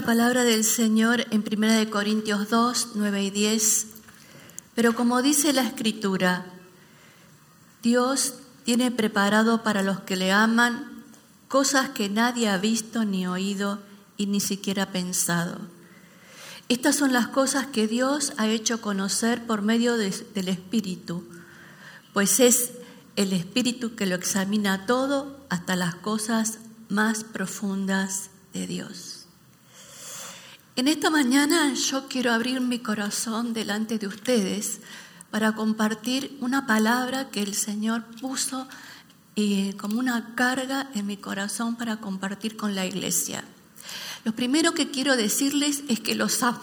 La palabra del Señor en 1 Corintios 2, 9 y 10. Pero como dice la Escritura, Dios tiene preparado para los que le aman cosas que nadie ha visto ni oído y ni siquiera pensado. Estas son las cosas que Dios ha hecho conocer por medio del Espíritu, pues es el Espíritu que lo examina todo hasta las cosas más profundas de Dios. En esta mañana yo quiero abrir mi corazón delante de ustedes para compartir una palabra que el Señor puso eh, como una carga en mi corazón para compartir con la iglesia. Lo primero que quiero decirles es que los amo.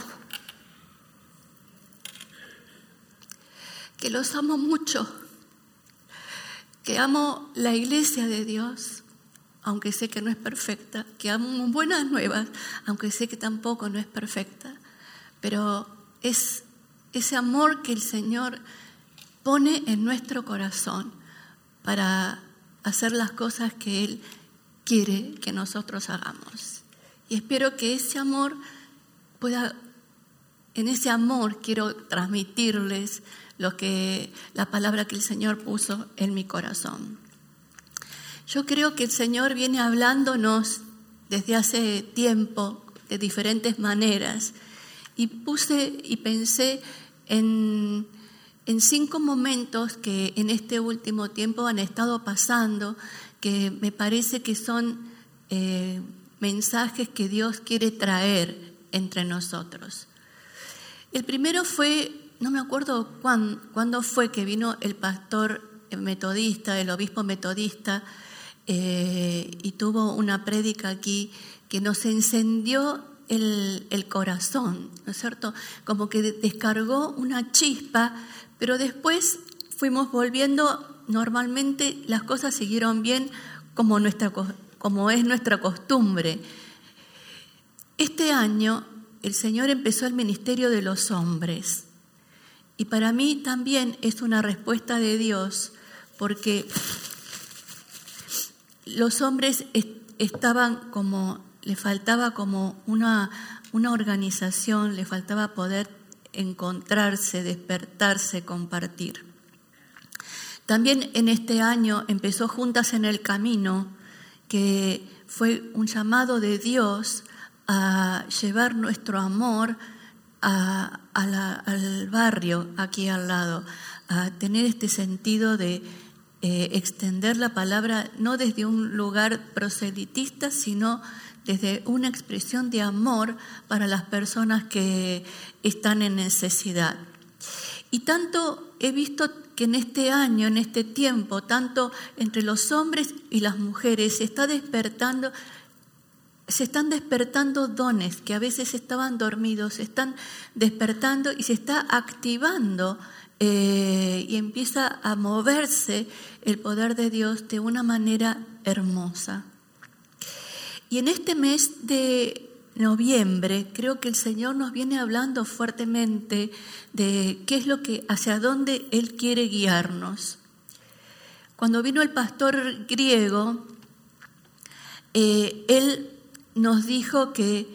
Que los amo mucho. Que amo la iglesia de Dios aunque sé que no es perfecta, que amo buenas nuevas, aunque sé que tampoco no es perfecta, pero es ese amor que el Señor pone en nuestro corazón para hacer las cosas que Él quiere que nosotros hagamos. Y espero que ese amor pueda, en ese amor quiero transmitirles lo que la palabra que el Señor puso en mi corazón. Yo creo que el Señor viene hablándonos desde hace tiempo de diferentes maneras y puse y pensé en, cinco momentos que en este último tiempo han estado pasando que me parece que son eh, mensajes que Dios quiere traer entre nosotros. El primero fue, no me acuerdo cuándo fue que vino el pastor metodista, el obispo metodista, eh, y tuvo una prédica aquí que nos encendió el, el, corazón, ¿no es cierto? Como que descargó una chispa, pero después fuimos volviendo, normalmente las cosas siguieron bien como, nuestra, como es nuestra costumbre. Este año el Señor empezó el ministerio de los hombres y para mí también es una respuesta de Dios porque los hombres estaban como, le faltaba como una, una organización, le faltaba poder encontrarse, despertarse, compartir. También en este año empezó Juntas en el Camino, que fue un llamado de Dios a llevar nuestro amor al barrio aquí al lado, a tener este sentido de eh, extender la palabra no desde un lugar proselitista, sino desde una expresión de amor para las personas que están en necesidad. Y tanto he visto que en este año, en este tiempo, tanto entre los hombres y las mujeres, se está despertando, se están despertando dones que a veces estaban dormidos, se están despertando y se está activando eh, y empieza a moverse el poder de Dios de una manera hermosa. Y en este mes de noviembre creo que el Señor nos viene hablando fuertemente de qué es lo que, hacia dónde Él quiere guiarnos. Cuando vino el pastor griego, eh, él nos dijo que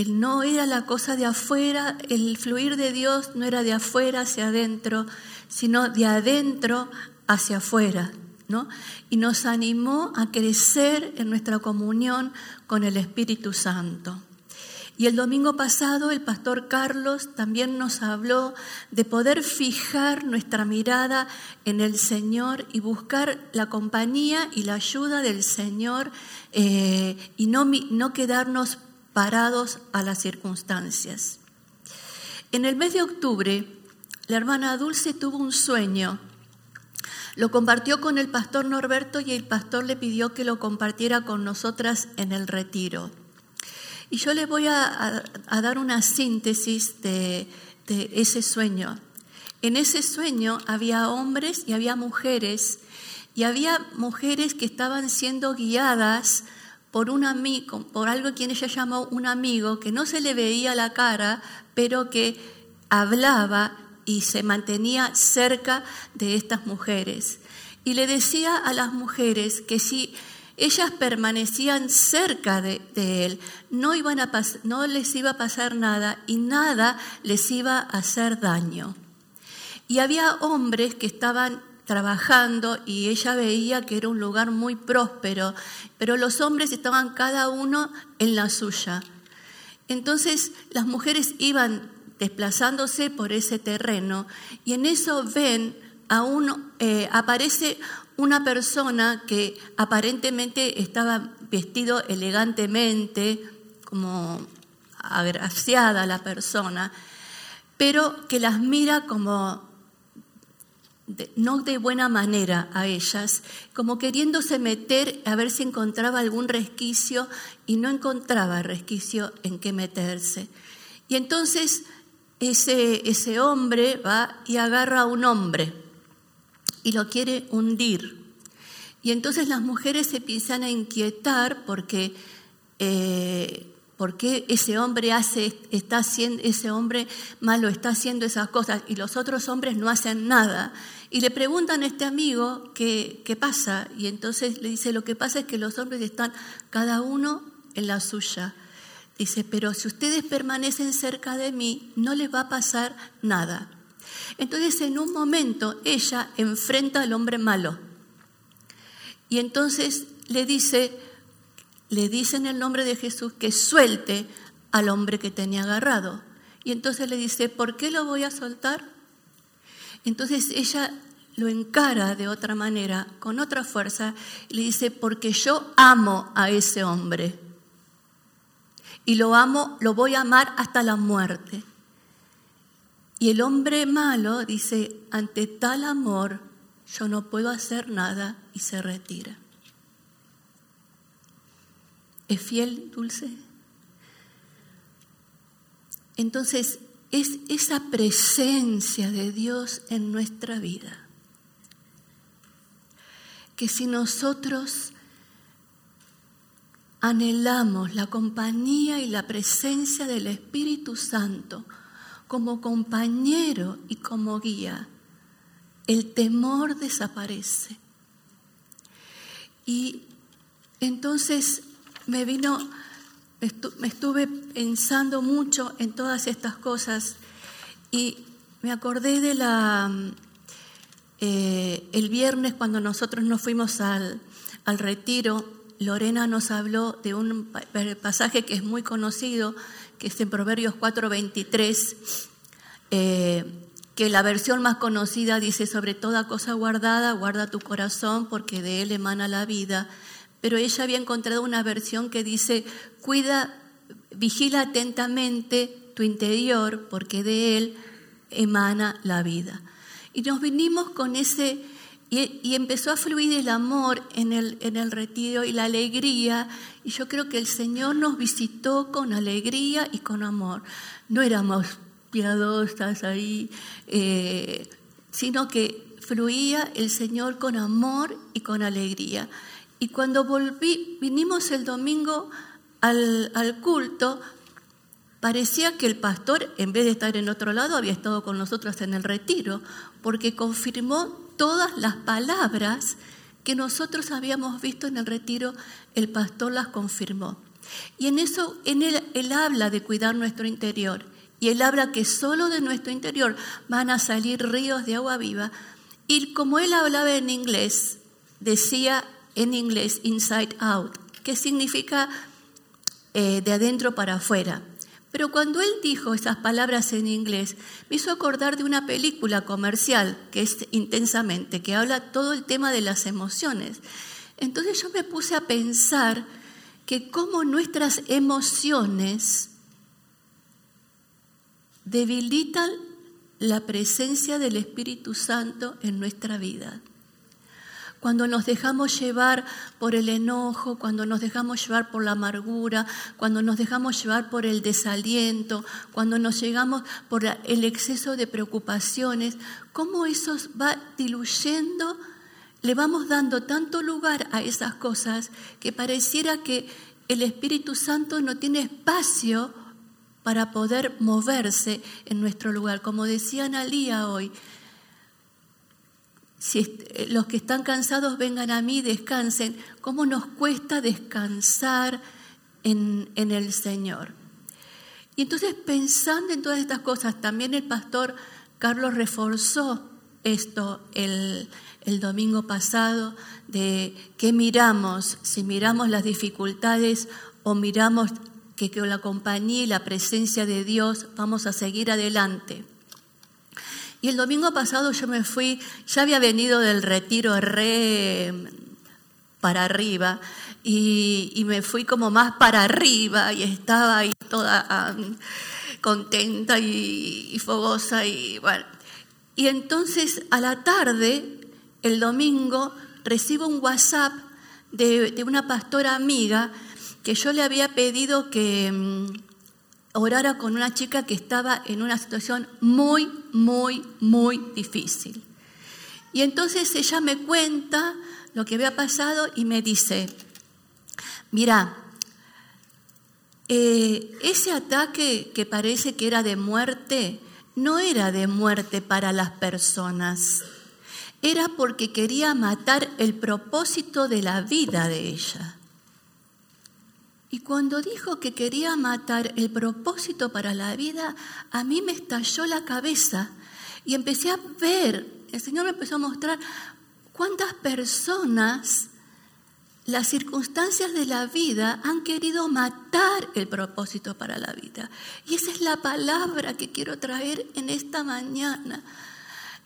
el no era la cosa de afuera, el fluir de Dios no era de afuera hacia adentro, sino de adentro hacia afuera. ¿no? Y nos animó a crecer en nuestra comunión con el Espíritu Santo. Y el domingo pasado el pastor Carlos también nos habló de poder fijar nuestra mirada en el Señor y buscar la compañía y la ayuda del Señor eh, y no, no quedarnos parados a las circunstancias. En el mes de octubre, la hermana Dulce tuvo un sueño. Lo compartió con el pastor Norberto y el pastor le pidió que lo compartiera con nosotras en el retiro. Y yo le voy a, dar una síntesis de ese sueño. En ese sueño había hombres y había mujeres, y había mujeres que estaban siendo guiadas por un amigo, por algo que ella llamó un amigo, que no se le veía la cara, pero que hablaba y se mantenía cerca de estas mujeres. Y le decía a las mujeres que si ellas permanecían cerca de, él, no, iban a no les iba a pasar nada y nada les iba a hacer daño. Y había hombres que estaban trabajando y ella veía que era un lugar muy próspero, pero los hombres estaban cada uno en la suya. Entonces las mujeres iban desplazándose por ese terreno y en eso ven a uno, eh, aparece una persona que aparentemente estaba vestido elegantemente, como agraciada la persona, pero que las mira como no de buena manera a ellas, como queriéndose meter a ver si encontraba algún resquicio y no encontraba resquicio en qué meterse. Y entonces ese, ese hombre va y agarra a un hombre y lo quiere hundir. Y entonces las mujeres se empiezan a inquietar porque eh, ¿Por qué ese hombre hace, está haciendo, ese hombre malo está haciendo esas cosas y los otros hombres no hacen nada? Y le preguntan a este amigo qué, qué pasa. Y entonces le dice, lo que pasa es que los hombres están cada uno en la suya. Dice, pero si ustedes permanecen cerca de mí, no les va a pasar nada. Entonces en un momento ella enfrenta al hombre malo. Y entonces le dice, le dice en el nombre de Jesús que suelte al hombre que tenía agarrado. Y entonces le dice, ¿por qué lo voy a soltar? Entonces ella lo encara de otra manera, con otra fuerza, y le dice, porque yo amo a ese hombre. Y lo amo, lo voy a amar hasta la muerte. Y el hombre malo dice, ante tal amor, yo no puedo hacer nada y se retira. ¿Es fiel, dulce? Entonces, es esa presencia de Dios en nuestra vida. Que si nosotros anhelamos la compañía y la presencia del Espíritu Santo como compañero y como guía, el temor desaparece. Y entonces me vino, me estuve pensando mucho en todas estas cosas y me acordé de la, eh, el viernes cuando nosotros nos fuimos al, al retiro, Lorena nos habló de un pasaje que es muy conocido, que es en Proverbios 4:23, eh, que la versión más conocida dice, sobre toda cosa guardada, guarda tu corazón porque de él emana la vida pero ella había encontrado una versión que dice, cuida, vigila atentamente tu interior, porque de él emana la vida. Y nos vinimos con ese, y, empezó a fluir el amor en el, en el retiro y la alegría, y yo creo que el Señor nos visitó con alegría y con amor. No éramos piadosas ahí, eh, sino que fluía el Señor con amor y con alegría. Y cuando volví, vinimos el domingo al, culto, parecía que el pastor, en vez de estar en otro lado, había estado con nosotros en el retiro, porque confirmó todas las palabras que nosotros habíamos visto en el retiro, el pastor las confirmó. Y en eso, en él, él habla de cuidar nuestro interior. Y él habla que solo de nuestro interior van a salir ríos de agua viva. Y como él hablaba en inglés, decía en inglés inside out, que significa eh, de adentro para afuera. Pero cuando él dijo esas palabras en inglés, me hizo acordar de una película comercial que es intensamente, que habla todo el tema de las emociones. Entonces yo me puse a pensar que cómo nuestras emociones debilitan la presencia del Espíritu Santo en nuestra vida. Cuando nos dejamos llevar por el enojo, cuando nos dejamos llevar por la amargura, cuando nos dejamos llevar por el desaliento, cuando nos llegamos por el exceso de preocupaciones, cómo eso va diluyendo, le vamos dando tanto lugar a esas cosas que pareciera que el Espíritu Santo no tiene espacio para poder moverse en nuestro lugar. Como decía Analía hoy, si eh, los que están cansados vengan a mí, descansen. ¿Cómo nos cuesta descansar en, en el Señor? Y entonces pensando en todas estas cosas, también el pastor Carlos reforzó esto el, el domingo pasado, de qué miramos, si miramos las dificultades o miramos que con la compañía y la presencia de Dios vamos a seguir adelante. Y el domingo pasado yo me fui, ya había venido del retiro re para arriba y, me fui como más para arriba y estaba ahí toda contenta y, fogosa y bueno. Y entonces a la tarde, el domingo, recibo un WhatsApp de, una pastora amiga que yo le había pedido que mm, orara con una chica que estaba en una situación muy, muy, muy difícil. Y entonces ella me cuenta lo que había pasado y me dice, mira, eh, ese ataque que parece que era de muerte, no era de muerte para las personas, era porque quería matar el propósito de la vida de ella. Y cuando dijo que quería matar el propósito para la vida, a mí me estalló la cabeza y empecé a ver, el Señor me empezó a mostrar cuántas personas las circunstancias de la vida han querido matar el propósito para la vida. Y esa es la palabra que quiero traer en esta mañana.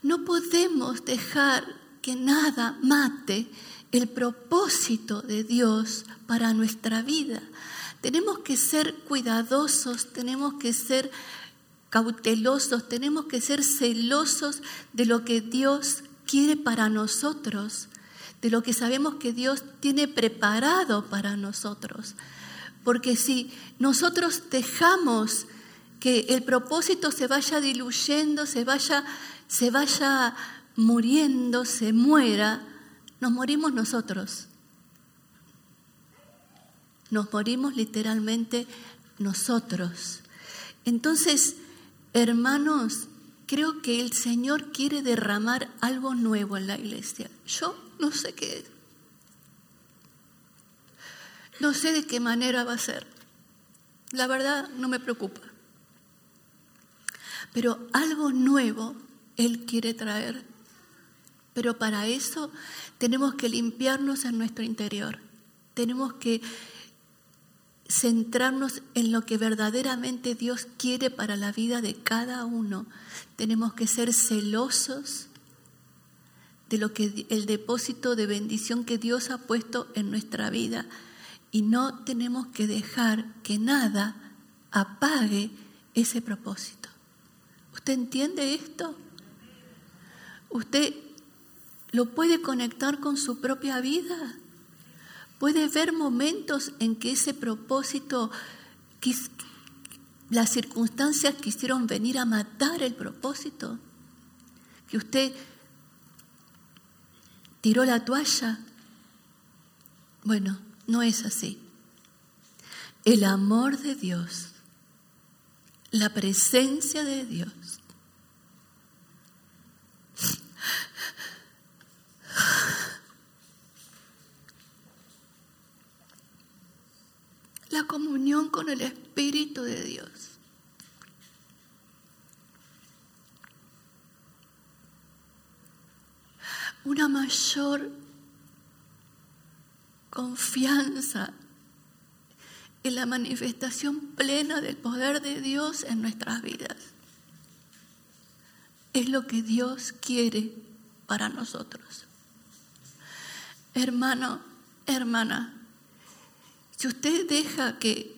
No podemos dejar que nada mate el propósito de Dios para nuestra vida. Tenemos que ser cuidadosos, tenemos que ser cautelosos, tenemos que ser celosos de lo que Dios quiere para nosotros, de lo que sabemos que Dios tiene preparado para nosotros. Porque si nosotros dejamos que el propósito se vaya diluyendo, se vaya, se vaya muriendo, se muera, nos morimos nosotros nos morimos literalmente nosotros. Entonces, hermanos, creo que el Señor quiere derramar algo nuevo en la iglesia. Yo no sé qué. No sé de qué manera va a ser. La verdad no me preocupa. Pero algo nuevo Él quiere traer. Pero para eso tenemos que limpiarnos en nuestro interior. Tenemos que centrarnos en lo que verdaderamente Dios quiere para la vida de cada uno. Tenemos que ser celosos de lo que el depósito de bendición que Dios ha puesto en nuestra vida y no tenemos que dejar que nada apague ese propósito. ¿Usted entiende esto? ¿Usted lo puede conectar con su propia vida? Puede ver momentos en que ese propósito, las circunstancias quisieron venir a matar el propósito. Que usted tiró la toalla. Bueno, no es así. El amor de Dios, la presencia de Dios la comunión con el Espíritu de Dios. Una mayor confianza en la manifestación plena del poder de Dios en nuestras vidas. Es lo que Dios quiere para nosotros. Hermano, hermana, si usted deja que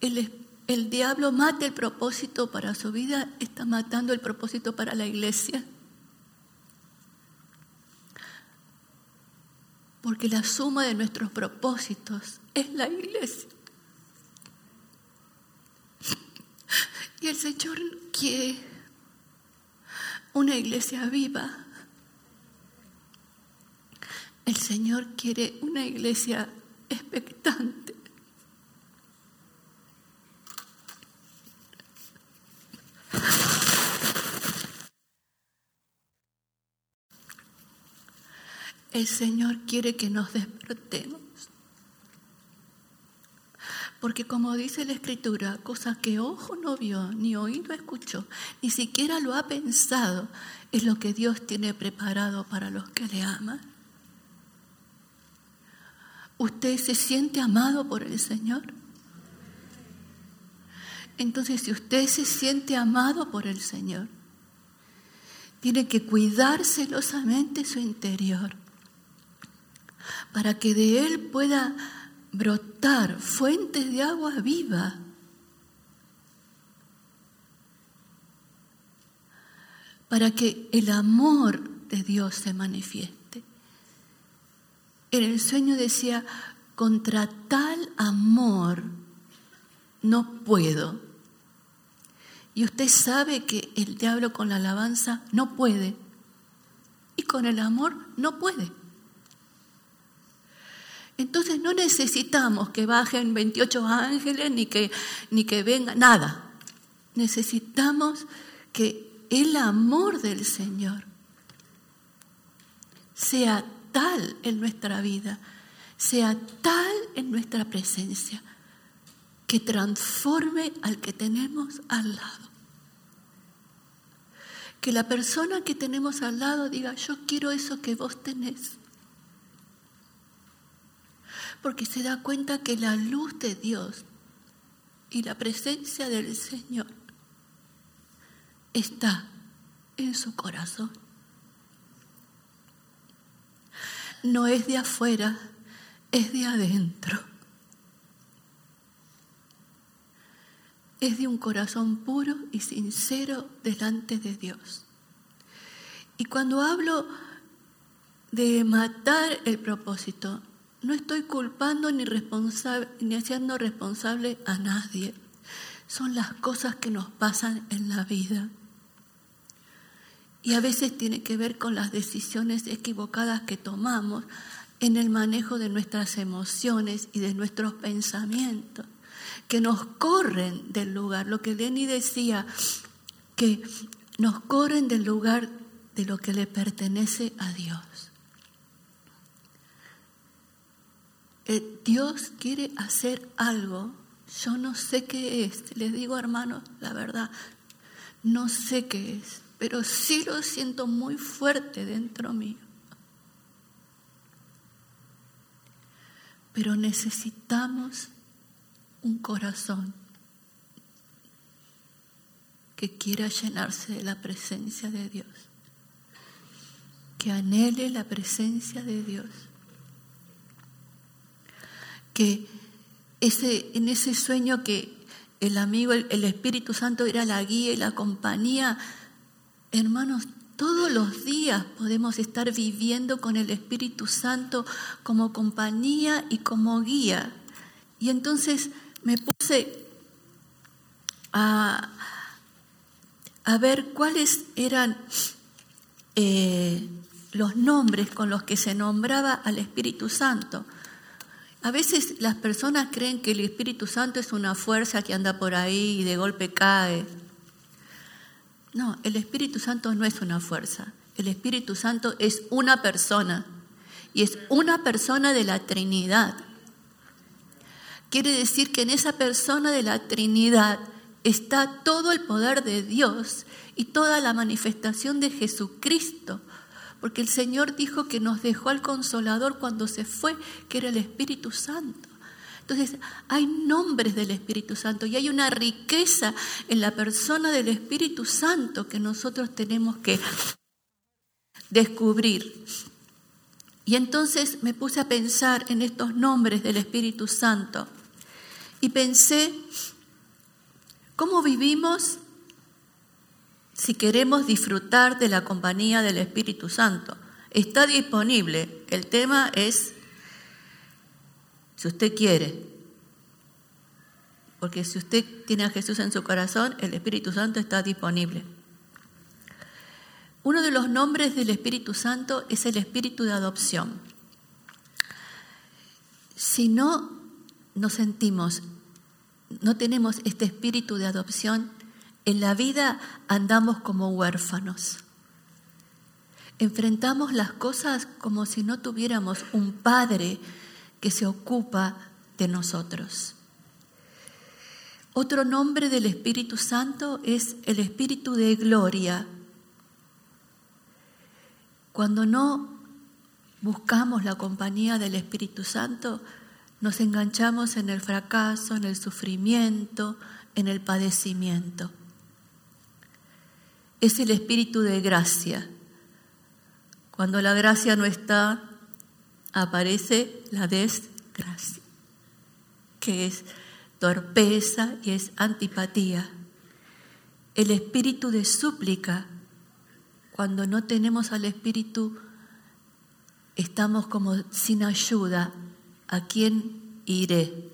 el, el diablo mata el propósito para su vida, está matando el propósito para la iglesia. Porque la suma de nuestros propósitos es la iglesia. Y el Señor quiere una iglesia viva. El Señor quiere una iglesia expectante. El Señor quiere que nos despertemos. Porque como dice la Escritura, cosa que ojo no vio, ni oído escuchó, ni siquiera lo ha pensado, es lo que Dios tiene preparado para los que le aman. ¿Usted se siente amado por el Señor? Entonces, si usted se siente amado por el Señor, tiene que cuidar celosamente su interior para que de él pueda brotar fuentes de agua viva. Para que el amor de Dios se manifieste. En el sueño decía, contra tal amor no puedo. Y usted sabe que el diablo con la alabanza no puede. Y con el amor no puede. Entonces no necesitamos que bajen 28 ángeles ni que, ni que venga nada. Necesitamos que el amor del Señor sea tal en nuestra vida, sea tal en nuestra presencia, que transforme al que tenemos al lado. Que la persona que tenemos al lado diga, yo quiero eso que vos tenés porque se da cuenta que la luz de Dios y la presencia del Señor está en su corazón. No es de afuera, es de adentro. Es de un corazón puro y sincero delante de Dios. Y cuando hablo de matar el propósito, no estoy culpando ni, ni haciendo responsable a nadie. Son las cosas que nos pasan en la vida. Y a veces tiene que ver con las decisiones equivocadas que tomamos en el manejo de nuestras emociones y de nuestros pensamientos, que nos corren del lugar. Lo que Lenny decía, que nos corren del lugar de lo que le pertenece a Dios. Eh, Dios quiere hacer algo, yo no sé qué es, les digo hermanos, la verdad, no sé qué es, pero sí lo siento muy fuerte dentro mío. Pero necesitamos un corazón que quiera llenarse de la presencia de Dios, que anhele la presencia de Dios que ese, en ese sueño que el amigo, el, Espíritu Santo era la guía y la compañía, hermanos, todos los días podemos estar viviendo con el Espíritu Santo como compañía y como guía. Y entonces me puse a, a ver cuáles eran eh, los nombres con los que se nombraba al Espíritu Santo. A veces las personas creen que el Espíritu Santo es una fuerza que anda por ahí y de golpe cae. No, el Espíritu Santo no es una fuerza. El Espíritu Santo es una persona y es una persona de la Trinidad. Quiere decir que en esa persona de la Trinidad está todo el poder de Dios y toda la manifestación de Jesucristo porque el Señor dijo que nos dejó al consolador cuando se fue, que era el Espíritu Santo. Entonces, hay nombres del Espíritu Santo y hay una riqueza en la persona del Espíritu Santo que nosotros tenemos que descubrir. Y entonces me puse a pensar en estos nombres del Espíritu Santo y pensé ¿Cómo vivimos si queremos disfrutar de la compañía del Espíritu Santo? Está disponible. El tema es si usted quiere. Porque si usted tiene a Jesús en su corazón, el Espíritu Santo está disponible. Uno de los nombres del Espíritu Santo es el Espíritu de adopción. Si no nos sentimos, no tenemos este espíritu de adopción, en la vida andamos como huérfanos. Enfrentamos las cosas como si no tuviéramos un Padre que se ocupa de nosotros. Otro nombre del Espíritu Santo es el Espíritu de gloria. Cuando no buscamos la compañía del Espíritu Santo, nos enganchamos en el fracaso, en el sufrimiento, en el padecimiento. Es el Espíritu de gracia. Cuando la gracia no está, aparece la desgracia, que es torpeza y es antipatía. El espíritu de súplica, cuando no tenemos al espíritu, estamos como sin ayuda. ¿A quién iré?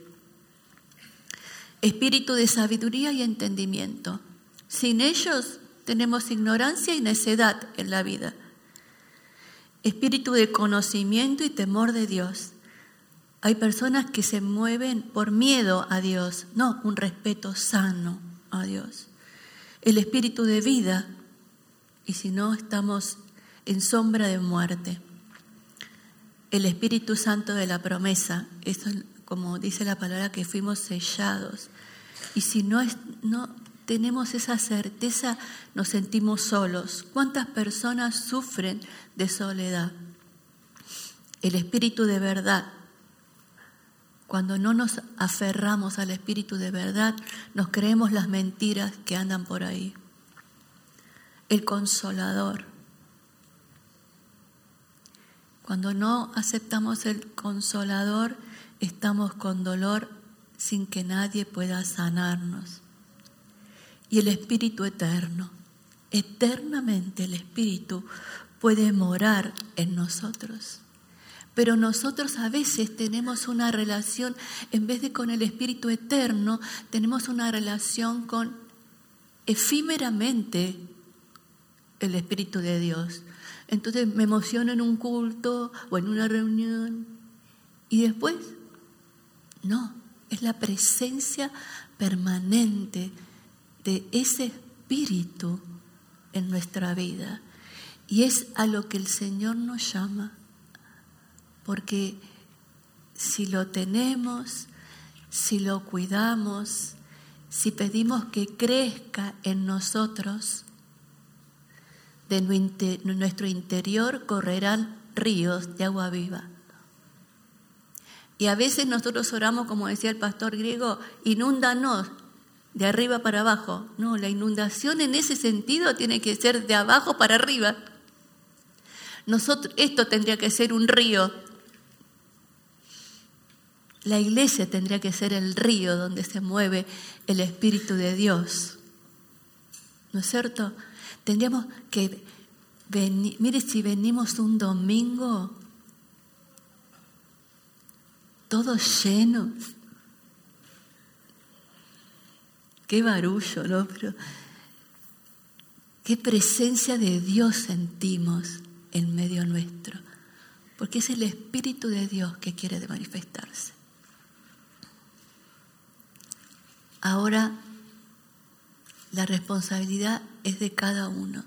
Espíritu de sabiduría y entendimiento. Sin ellos tenemos ignorancia y necedad en la vida. Espíritu de conocimiento y temor de Dios. Hay personas que se mueven por miedo a Dios, no un respeto sano a Dios. El espíritu de vida, y si no, estamos en sombra de muerte. El Espíritu Santo de la promesa, eso es como dice la palabra que fuimos sellados. Y si no, no tenemos esa certeza, nos sentimos solos. ¿Cuántas personas sufren de soledad? El Espíritu de verdad cuando no nos aferramos al Espíritu de verdad, nos creemos las mentiras que andan por ahí. El consolador. Cuando no aceptamos el consolador, estamos con dolor sin que nadie pueda sanarnos. Y el Espíritu eterno. Eternamente el Espíritu puede morar en nosotros. Pero nosotros a veces tenemos una relación, en vez de con el Espíritu Eterno, tenemos una relación con efímeramente el Espíritu de Dios. Entonces me emociono en un culto o en una reunión y después, no, es la presencia permanente de ese Espíritu en nuestra vida. Y es a lo que el Señor nos llama porque si lo tenemos, si lo cuidamos, si pedimos que crezca en nosotros, de nuestro interior correrán ríos de agua viva. Y a veces nosotros oramos, como decía el pastor griego, inúndanos de arriba para abajo. No, la inundación en ese sentido tiene que ser de abajo para arriba. Nosotros, esto tendría que ser un río la iglesia tendría que ser el río donde se mueve el Espíritu de Dios. ¿No es cierto? Tendríamos que venir, mire si venimos un domingo todos llenos. Qué barullo, ¿no? Pero qué presencia de Dios sentimos en medio nuestro, porque es el Espíritu de Dios que quiere manifestarse. Ahora la responsabilidad es de cada uno.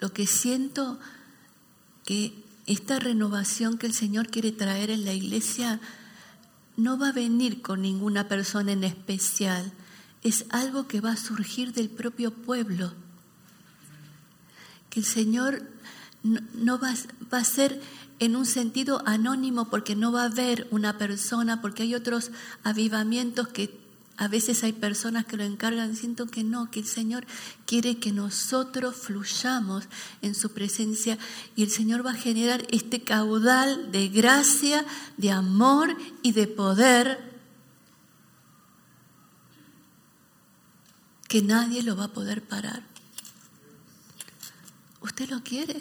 Lo que siento que esta renovación que el Señor quiere traer en la iglesia no va a venir con ninguna persona en especial, es algo que va a surgir del propio pueblo. Que el Señor no, va, va a ser en un sentido anónimo porque no va a haber una persona, porque hay otros avivamientos que a veces hay personas que lo encargan, siento que no, que el Señor quiere que nosotros fluyamos en su presencia y el Señor va a generar este caudal de gracia, de amor y de poder que nadie lo va a poder parar. ¿Usted lo quiere?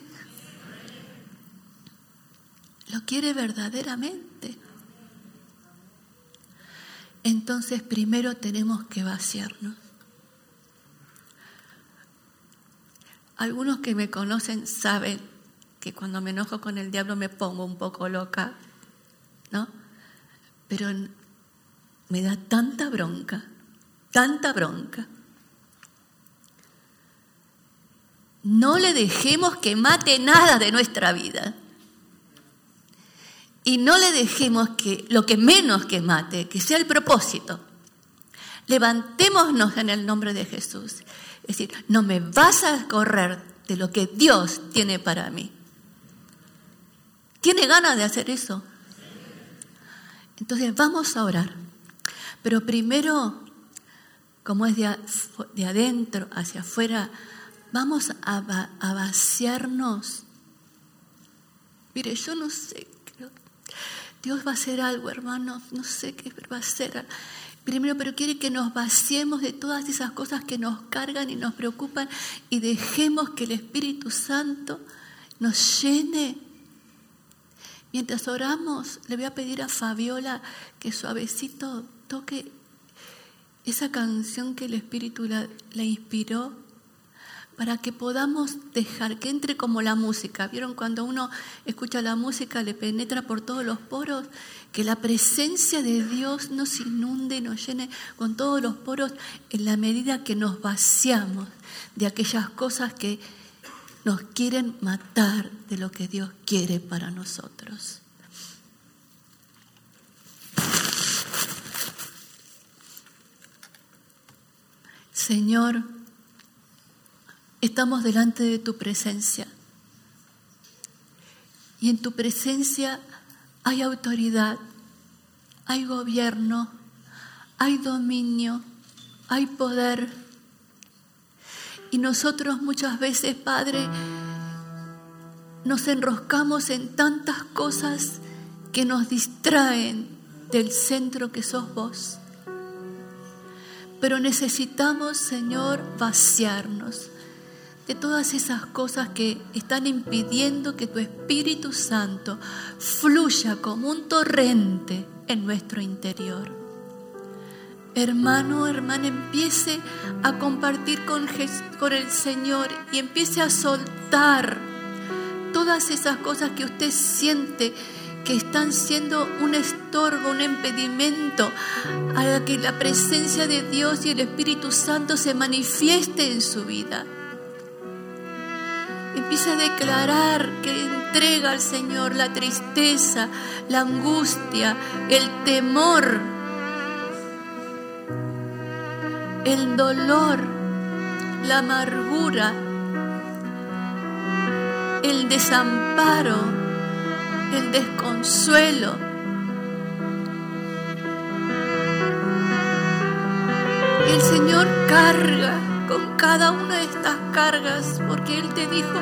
¿Lo quiere verdaderamente? Entonces primero tenemos que vaciarnos. Algunos que me conocen saben que cuando me enojo con el diablo me pongo un poco loca, ¿no? Pero me da tanta bronca, tanta bronca. No le dejemos que mate nada de nuestra vida. Y no le dejemos que lo que menos que mate, que sea el propósito. Levantémonos en el nombre de Jesús. Es decir, no me vas a correr de lo que Dios tiene para mí. ¿Tiene ganas de hacer eso? Entonces vamos a orar. Pero primero, como es de, adentro hacia afuera, vamos a, a vaciarnos. Mire, yo no sé, Dios va a hacer algo, hermanos, no sé qué va a hacer. Primero, pero quiere que nos vaciemos de todas esas cosas que nos cargan y nos preocupan y dejemos que el Espíritu Santo nos llene Mientras oramos, le voy a pedir a Fabiola que suavecito toque esa canción que el Espíritu la, inspiró para que podamos dejar que entre como la música. ¿Vieron cuando uno escucha la música, le penetra por todos los poros? Que la presencia de Dios nos inunde nos llene con todos los poros en la medida que nos vaciamos de aquellas cosas que nos quieren matar de lo que Dios quiere para nosotros. Señor, estamos delante de tu presencia. Y en tu presencia hay autoridad, hay gobierno, hay dominio, hay poder. Y nosotros muchas veces, Padre, nos enroscamos en tantas cosas que nos distraen del centro que sos vos. Pero necesitamos, Señor, vaciarnos de todas esas cosas que están impidiendo que tu Espíritu Santo fluya como un torrente en nuestro interior hermano, hermana, empiece a compartir con, con el Señor y empiece a soltar todas esas cosas que usted siente que están siendo un estorbo, un impedimento a que la presencia de Dios y el Espíritu Santo se manifieste en su vida. Empieza a declarar que entrega al Señor la tristeza, la angustia, el temor el dolor, la amargura, el desamparo, el desconsuelo. El Señor carga con cada una de estas cargas, porque Él te dijo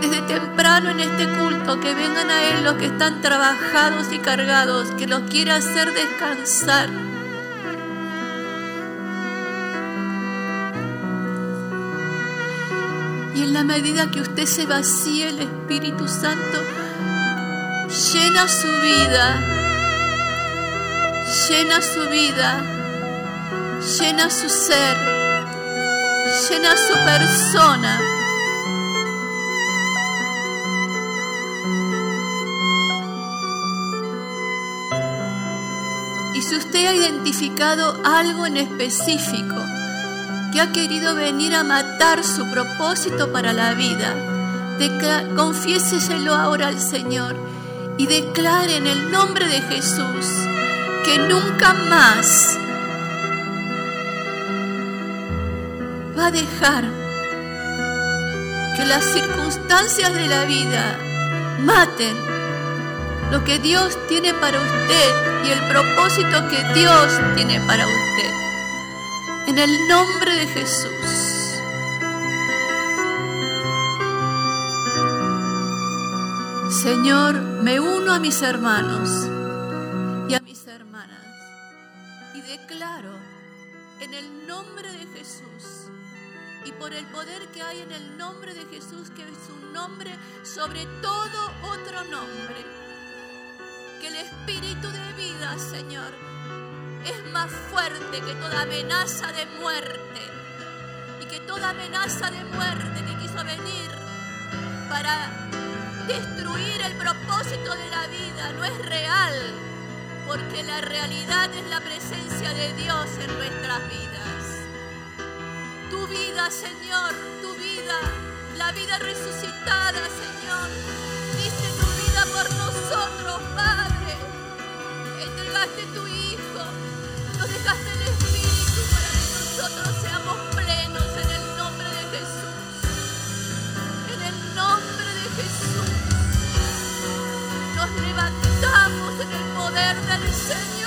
desde temprano en este culto que vengan a Él los que están trabajados y cargados, que los quiere hacer descansar. Y en la medida que usted se vacíe, el Espíritu Santo llena su vida, llena su vida, llena su ser, llena su persona. Y si usted ha identificado algo en específico, que ha querido venir a matar su propósito para la vida, confiéseselo ahora al Señor y declare en el nombre de Jesús que nunca más a dejar que las circunstancias de la vida maten lo que Dios tiene para usted y el propósito que Dios tiene para usted en el nombre de Jesús. Señor, me uno a mis hermanos y a mis hermanas y declaro en el nombre de Jesús y por el poder que hay en el nombre de Jesús, que es un nombre sobre todo otro nombre. Que el espíritu de vida, Señor, es más fuerte que toda amenaza de muerte. Y que toda amenaza de muerte que quiso venir para destruir el propósito de la vida no es real, porque la realidad es la presencia de Dios en nuestras vidas. Vida, Señor, tu vida, la vida resucitada, Señor, diste tu vida por nosotros, Padre. Entregaste tu Hijo, nos dejaste el Espíritu para que nosotros seamos plenos en el nombre de Jesús. En el nombre de Jesús nos levantamos en el poder del Señor.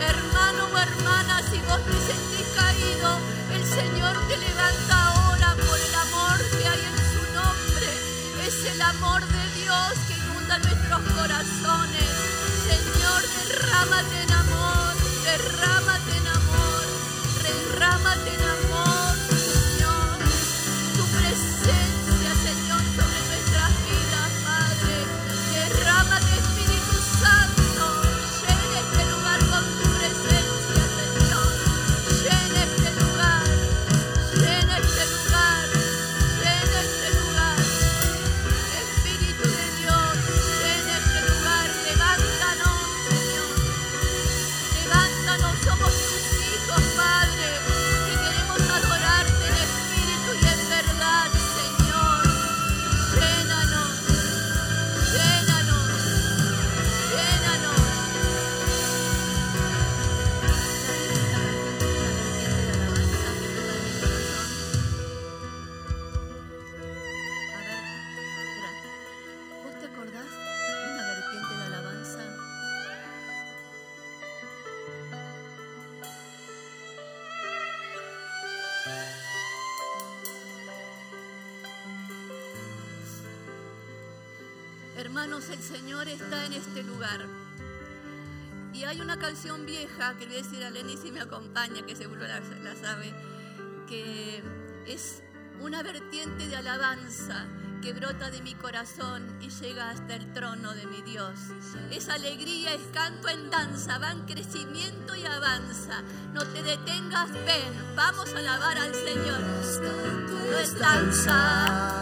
Hermano o hermana, si vos te sentís caído, el Señor te levanta amor de Dios que inunda nuestros corazones. Señor, derrámate en amor, derrámate en amor, derrámate en amor, Hermanos, el Señor está en este lugar. Y hay una canción vieja que le voy a decir a Lenny si me acompaña, que seguro la, sabe, que es una vertiente de alabanza que brota de mi corazón y llega hasta el trono de mi Dios. Es alegría, es canto en danza, va en crecimiento y avanza. No te detengas, ven, vamos a alabar al Señor. No es danza,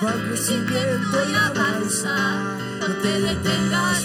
en crecimiento y avanza. No te detengas.